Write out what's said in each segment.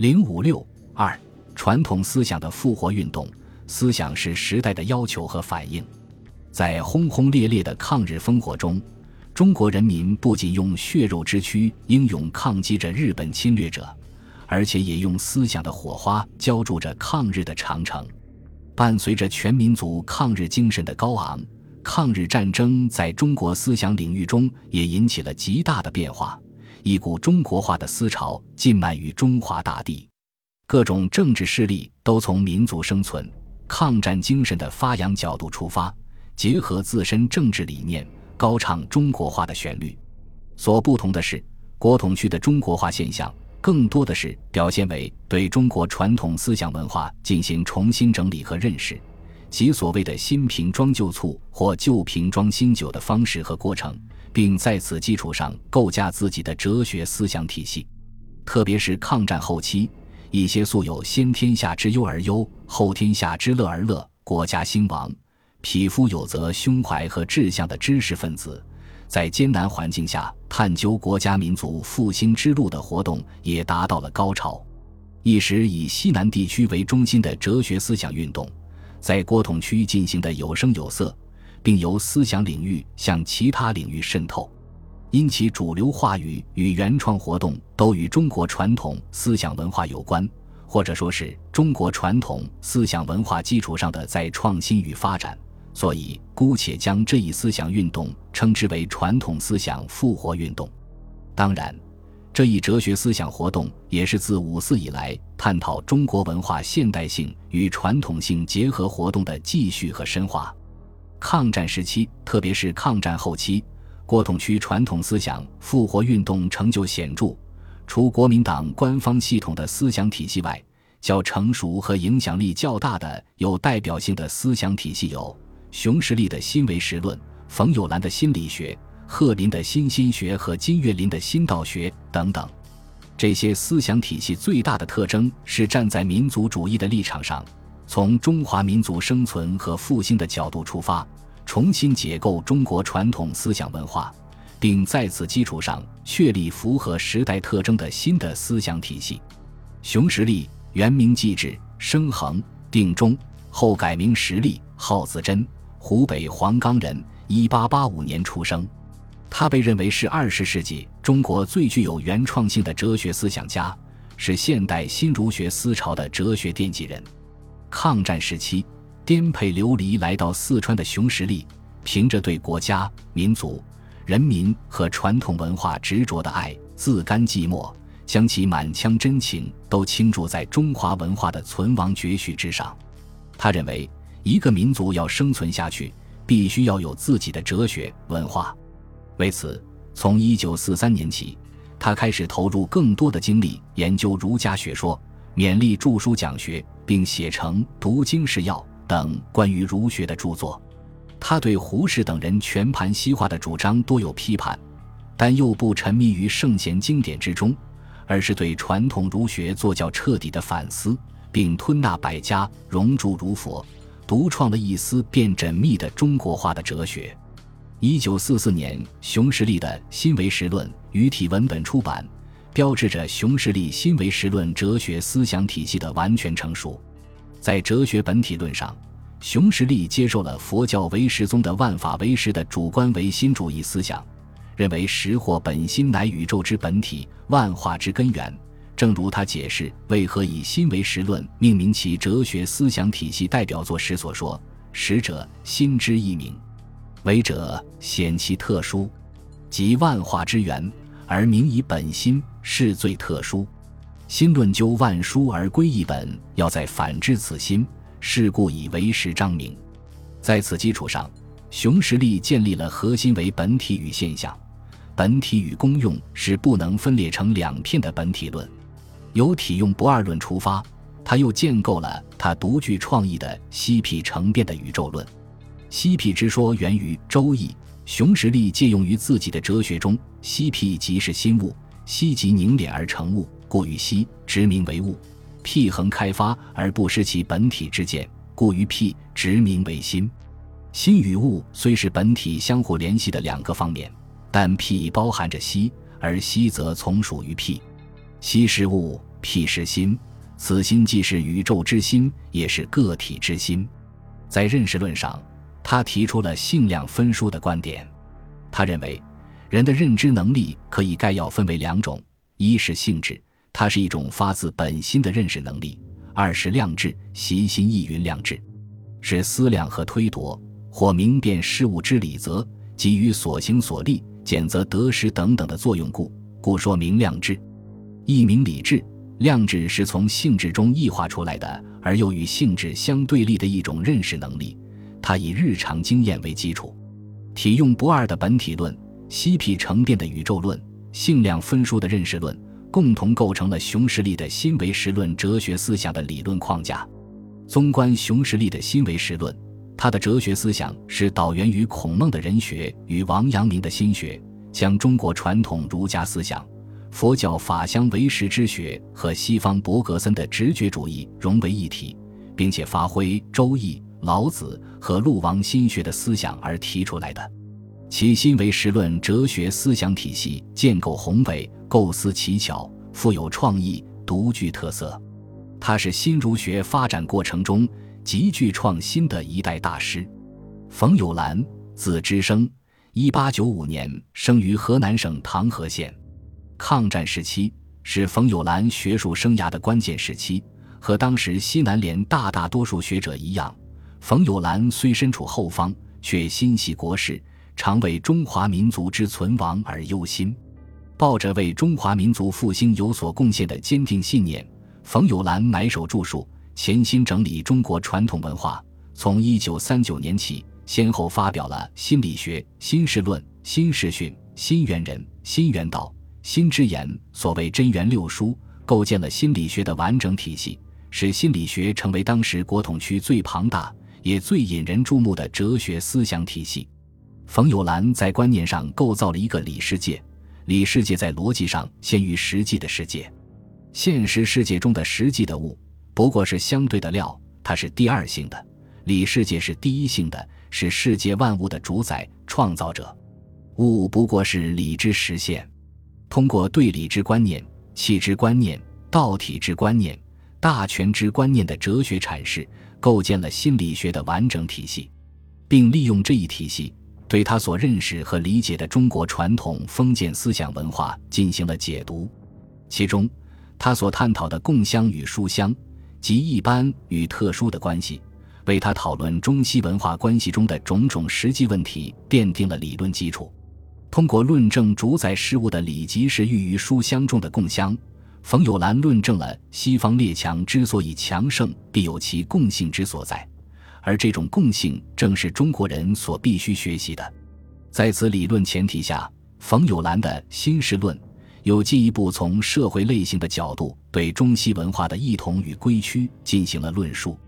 零五六二，传统思想的复活运动。思想是时代的要求和反应。在轰轰烈烈的抗日烽火中，中国人民不仅用血肉之躯英勇抗击着日本侵略者，而且也用思想的火花浇筑着抗日的长城。伴随着全民族抗日精神的高昂，抗日战争在中国思想领域中也引起了极大的变化。一股中国化的思潮浸漫于中华大地，各种政治势力都从民族生存、抗战精神的发扬角度出发，结合自身政治理念，高唱中国化的旋律。所不同的是，国统区的中国化现象更多的是表现为对中国传统思想文化进行重新整理和认识，其所谓的新瓶装旧醋或旧瓶装新酒的方式和过程。并在此基础上构架自己的哲学思想体系，特别是抗战后期，一些素有“先天下之忧而忧，后天下之乐而乐”、国家兴亡、匹夫有责胸怀和志向的知识分子，在艰难环境下探究国家民族复兴之路的活动也达到了高潮。一时以西南地区为中心的哲学思想运动，在国统区进行的有声有色。并由思想领域向其他领域渗透，因其主流话语与原创活动都与中国传统思想文化有关，或者说是中国传统思想文化基础上的再创新与发展，所以姑且将这一思想运动称之为传统思想复活运动。当然，这一哲学思想活动也是自五四以来探讨中国文化现代性与传统性结合活动的继续和深化。抗战时期，特别是抗战后期，国统区传统思想复活运动成就显著。除国民党官方系统的思想体系外，较成熟和影响力较大的有代表性的思想体系有熊十力的新唯识论、冯友兰的心理学、贺林的新心学和金岳霖的新道学等等。这些思想体系最大的特征是站在民族主义的立场上。从中华民族生存和复兴的角度出发，重新解构中国传统思想文化，并在此基础上确立符合时代特征的新的思想体系。熊十力原名纪志，生衡定中，后改名十力，号子真，湖北黄冈人，一八八五年出生。他被认为是二十世纪中国最具有原创性的哲学思想家，是现代新儒学思潮的哲学奠基人。抗战时期，颠沛流离来到四川的熊十力，凭着对国家、民族、人民和传统文化执着的爱，自甘寂寞，将其满腔真情都倾注在中华文化的存亡绝续之上。他认为，一个民族要生存下去，必须要有自己的哲学文化。为此，从一九四三年起，他开始投入更多的精力研究儒家学说。勉励著书讲学，并写成《读经是要》等关于儒学的著作。他对胡适等人全盘西化的主张多有批判，但又不沉迷于圣贤经典之中，而是对传统儒学做较彻底的反思，并吞纳百家，融铸如佛，独创了一丝变缜密的中国化的哲学。一九四四年，熊十力的《新唯识论》于体文本出版。标志着熊十力新唯识论哲学思想体系的完全成熟。在哲学本体论上，熊十力接受了佛教唯识宗的万法唯识的主观唯心主义思想，认为识或本心乃宇宙之本体，万化之根源。正如他解释为何以心唯识论命名其哲学思想体系代表作时所说：“识者，心之一名；唯者，显其特殊，即万化之源。”而名以本心是最特殊，心论究万殊而归一本，要在反之此心，是故以为实彰明。在此基础上，熊十力建立了核心为本体与现象、本体与功用是不能分裂成两片的本体论。由体用不二论出发，他又建构了他独具创意的西辟成变的宇宙论。西辟之说源于《周易》。熊十力借用于自己的哲学中，西辟即是心物，西即凝敛而成物，故于西执名为物；辟恒开发而不失其本体之见，故于辟执名为心。心与物虽是本体相互联系的两个方面，但辟包含着息，而息则从属于辟。息是物，辟是心，此心既是宇宙之心，也是个体之心。在认识论上，他提出了性量分殊的观点。他认为，人的认知能力可以概要分为两种：一是性质，它是一种发自本心的认识能力；二是量质，习心意云量质，是思量和推夺，或明辨事物之理则，基于所行所立、检则得失等等的作用故，故说明量质。一名理智，量质是从性质中异化出来的，而又与性质相对立的一种认识能力。它以日常经验为基础，体用不二的本体论、西皮成变的宇宙论、性量分殊的认识论，共同构成了熊十力的新唯识论哲学思想的理论框架。纵观熊十力的新唯识论，他的哲学思想是导源于孔孟的人学与王阳明的心学，将中国传统儒家思想、佛教法相唯识之学和西方伯格森的直觉主义融为一体，并且发挥《周易》。老子和陆王心学的思想而提出来的，其新唯识论哲学思想体系建构宏伟，构思奇巧，富有创意，独具特色。他是新儒学发展过程中极具创新的一代大师。冯友兰，字之生，一八九五年生于河南省唐河县。抗战时期是冯友兰学术生涯的关键时期，和当时西南联大大多数学者一样。冯友兰虽身处后方，却心系国事，常为中华民族之存亡而忧心。抱着为中华民族复兴有所贡献的坚定信念，冯友兰埋首著述，潜心整理中国传统文化。从一九三九年起，先后发表了《心理学》《新世论》《新世训》《新元人》《新元道》《新之言》，所谓真元六书，构建了心理学的完整体系，使心理学成为当时国统区最庞大。也最引人注目的哲学思想体系，冯友兰在观念上构造了一个理世界，理世界在逻辑上先于实际的世界，现实世界中的实际的物不过是相对的料，它是第二性的，理世界是第一性的，是世界万物的主宰创造者，物不过是理之实现，通过对理之观念、气之观念、道体之观念、大权之观念的哲学阐释。构建了心理学的完整体系，并利用这一体系对他所认识和理解的中国传统封建思想文化进行了解读。其中，他所探讨的共相与书相及一般与特殊的关系，为他讨论中西文化关系中的种种实际问题奠定了理论基础。通过论证主宰事物的理即是寓于书香中的共相。冯友兰论证了西方列强之所以强盛，必有其共性之所在，而这种共性正是中国人所必须学习的。在此理论前提下，冯友兰的新世论又进一步从社会类型的角度对中西文化的异同与归趋进行了论述。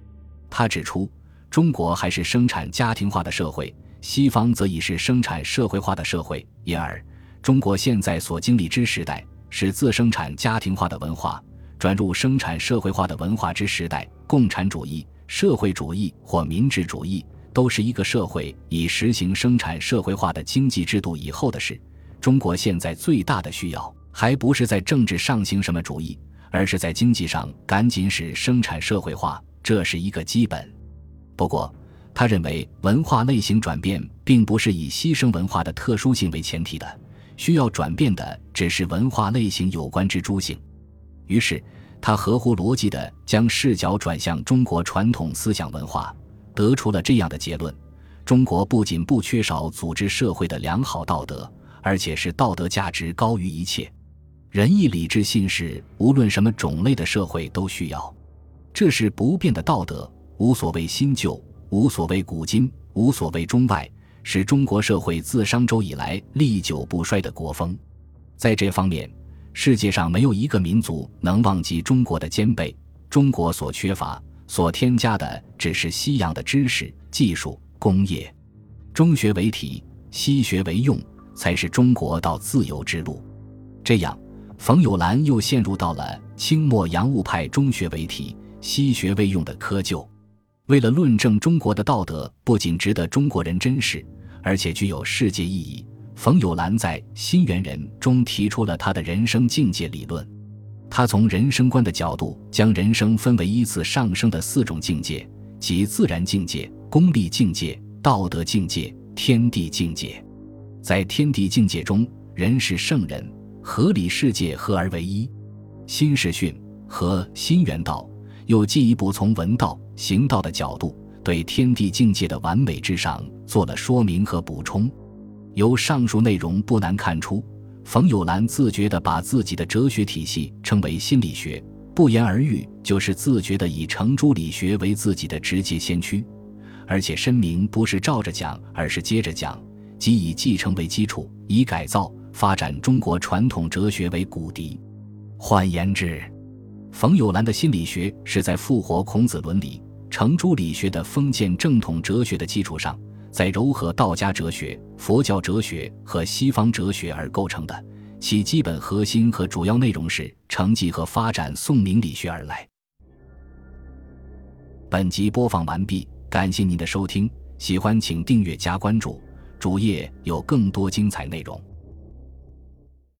他指出，中国还是生产家庭化的社会，西方则已是生产社会化的社会，因而中国现在所经历之时代。是自生产家庭化的文化转入生产社会化的文化之时代。共产主义、社会主义或民治主义，都是一个社会以实行生产社会化的经济制度以后的事。中国现在最大的需要，还不是在政治上行什么主义，而是在经济上赶紧使生产社会化，这是一个基本。不过，他认为文化类型转变并不是以牺牲文化的特殊性为前提的。需要转变的只是文化类型有关之诸性，于是他合乎逻辑地将视角转向中国传统思想文化，得出了这样的结论：中国不仅不缺少组织社会的良好道德，而且是道德价值高于一切。仁义礼智信是无论什么种类的社会都需要，这是不变的道德，无所谓新旧，无所谓古今，无所谓中外。是中国社会自商周以来历久不衰的国风，在这方面，世界上没有一个民族能忘记中国的兼备。中国所缺乏、所添加的，只是西洋的知识、技术、工业。中学为体，西学为用，才是中国到自由之路。这样，冯友兰又陷入到了清末洋务派中学为体，西学为用的窠臼。为了论证中国的道德不仅值得中国人珍视，而且具有世界意义，冯友兰在《新猿人》中提出了他的人生境界理论。他从人生观的角度，将人生分为依次上升的四种境界，即自然境界、功利境界、道德境界、天地境界。在天地境界中，人是圣人，合理世界合而为一。新世训和新原道，又进一步从文道、行道的角度，对天地境界的完美至上做了说明和补充。由上述内容不难看出。冯友兰自觉地把自己的哲学体系称为心理学，不言而喻，就是自觉地以程朱理学为自己的直接先驱，而且声明不是照着讲，而是接着讲，即以继承为基础，以改造发展中国传统哲学为骨笛。换言之，冯友兰的心理学是在复活孔子伦理、程朱理学的封建正统哲学的基础上。在糅合道家哲学、佛教哲学和西方哲学而构成的，其基本核心和主要内容是承继和发展宋明理学而来。本集播放完毕，感谢您的收听，喜欢请订阅加关注，主页有更多精彩内容。